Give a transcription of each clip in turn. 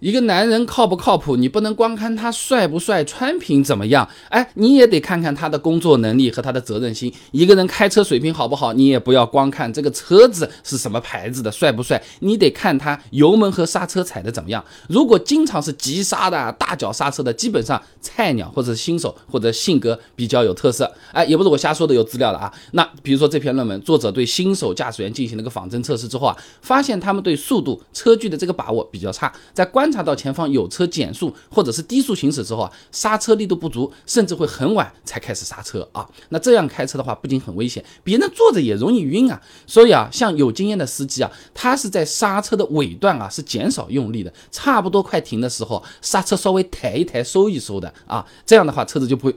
一个男人靠不靠谱？你不能光看他帅不帅、穿品怎么样，哎，你也得看看他的工作能力和他的责任心。一个人开车水平好不好，你也不要光看这个车子是什么牌子的、帅不帅，你得看他油门和刹车踩的怎么样。如果经常是急刹的、大脚刹车的，基本上菜鸟或者是新手或者性格比较有特色。哎，也不是我瞎说的，有资料的啊。那比如说这篇论文，作者对新手驾驶员进行了个仿真测试之后啊，发现他们对速度、车距的这个把握比较差，在关。观察到前方有车减速或者是低速行驶之后啊，刹车力度不足，甚至会很晚才开始刹车啊。那这样开车的话，不仅很危险，别人坐着也容易晕啊。所以啊，像有经验的司机啊，他是在刹车的尾段啊是减少用力的，差不多快停的时候，刹车稍微抬一抬、收一收的啊。这样的话，车子就不会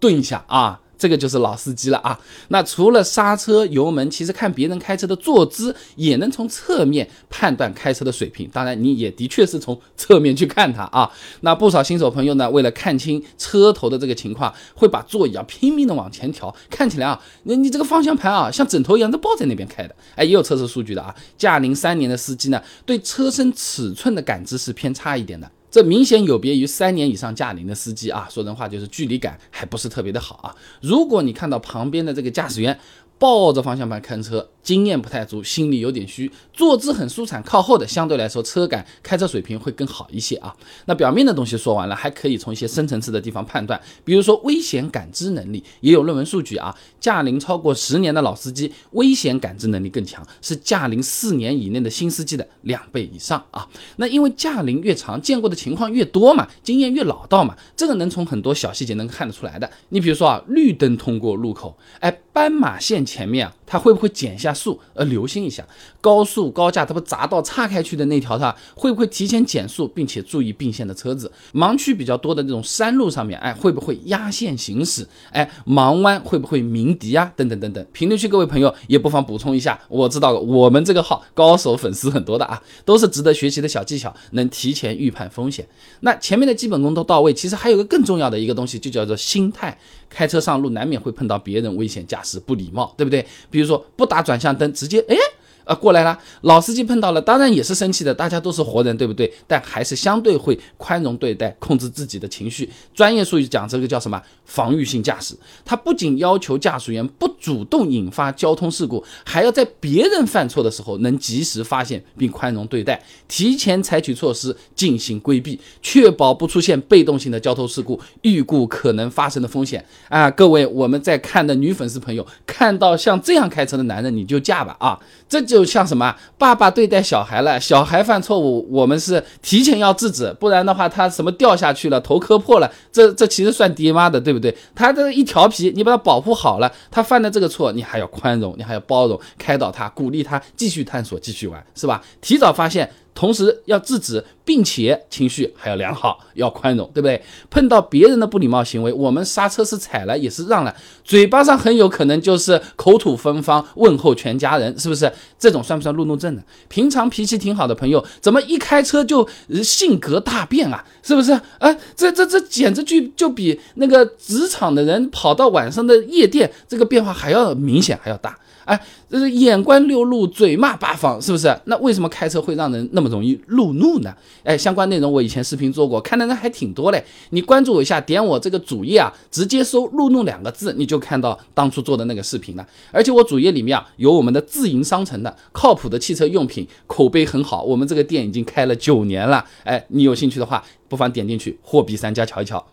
顿一下啊。这个就是老司机了啊！那除了刹车、油门，其实看别人开车的坐姿，也能从侧面判断开车的水平。当然，你也的确是从侧面去看它啊。那不少新手朋友呢，为了看清车头的这个情况，会把座椅啊拼命的往前调，看起来啊，那你这个方向盘啊，像枕头一样都抱在那边开的。哎，也有测试数据的啊，驾龄三年的司机呢，对车身尺寸的感知是偏差一点的。这明显有别于三年以上驾龄的司机啊，说人话就是距离感还不是特别的好啊。如果你看到旁边的这个驾驶员，抱着方向盘看车，经验不太足，心里有点虚，坐姿很舒坦，靠后的相对来说车感、开车水平会更好一些啊。那表面的东西说完了，还可以从一些深层次的地方判断，比如说危险感知能力，也有论文数据啊，驾龄超过十年的老司机危险感知能力更强，是驾龄四年以内的新司机的两倍以上啊。那因为驾龄越长，见过的情况越多嘛，经验越老道嘛，这个能从很多小细节能看得出来的。你比如说啊，绿灯通过路口，哎，斑马线。前面啊，它会不会减下速？呃，留心一下，高速高架它不匝道岔开去的那条，它会不会提前减速，并且注意并线的车子？盲区比较多的这种山路上面，哎，会不会压线行驶？哎，盲弯会不会鸣笛啊？等等等等。评论区各位朋友也不妨补充一下，我知道我们这个号高手粉丝很多的啊，都是值得学习的小技巧，能提前预判风险。那前面的基本功都到位，其实还有个更重要的一个东西，就叫做心态。开车上路难免会碰到别人危险驾驶不礼貌，对不对？比如说不打转向灯，直接哎。啊，过来了，老司机碰到了，当然也是生气的。大家都是活人，对不对？但还是相对会宽容对待，控制自己的情绪。专业术语讲这个叫什么？防御性驾驶。他不仅要求驾驶员不主动引发交通事故，还要在别人犯错的时候能及时发现并宽容对待，提前采取措施进行规避，确保不出现被动性的交通事故，预估可能发生的风险。啊，各位我们在看的女粉丝朋友，看到像这样开车的男人，你就嫁吧啊！这就。就像什么爸爸对待小孩了，小孩犯错误，我们是提前要制止，不然的话他什么掉下去了，头磕破了，这这其实算爹妈的，对不对？他这一调皮，你把他保护好了，他犯的这个错，你还要宽容，你还要包容，开导他，鼓励他继续探索，继续玩，是吧？提早发现。同时要制止，并且情绪还要良好，要宽容，对不对？碰到别人的不礼貌行为，我们刹车是踩了，也是让了，嘴巴上很有可能就是口吐芬芳，问候全家人，是不是？这种算不算路怒症呢？平常脾气挺好的朋友，怎么一开车就性格大变啊？是不是？哎，这这这简直就就比那个职场的人跑到晚上的夜店，这个变化还要明显，还要大。哎，这是眼观六路，嘴骂八方，是不是？那为什么开车会让人那么容易路怒呢？哎，相关内容我以前视频做过，看的人还挺多嘞。你关注我一下，点我这个主页啊，直接搜“路怒”两个字，你就看到当初做的那个视频了。而且我主页里面啊，有我们的自营商城的，靠谱的汽车用品，口碑很好。我们这个店已经开了九年了。哎，你有兴趣的话，不妨点进去，货比三家瞧一瞧。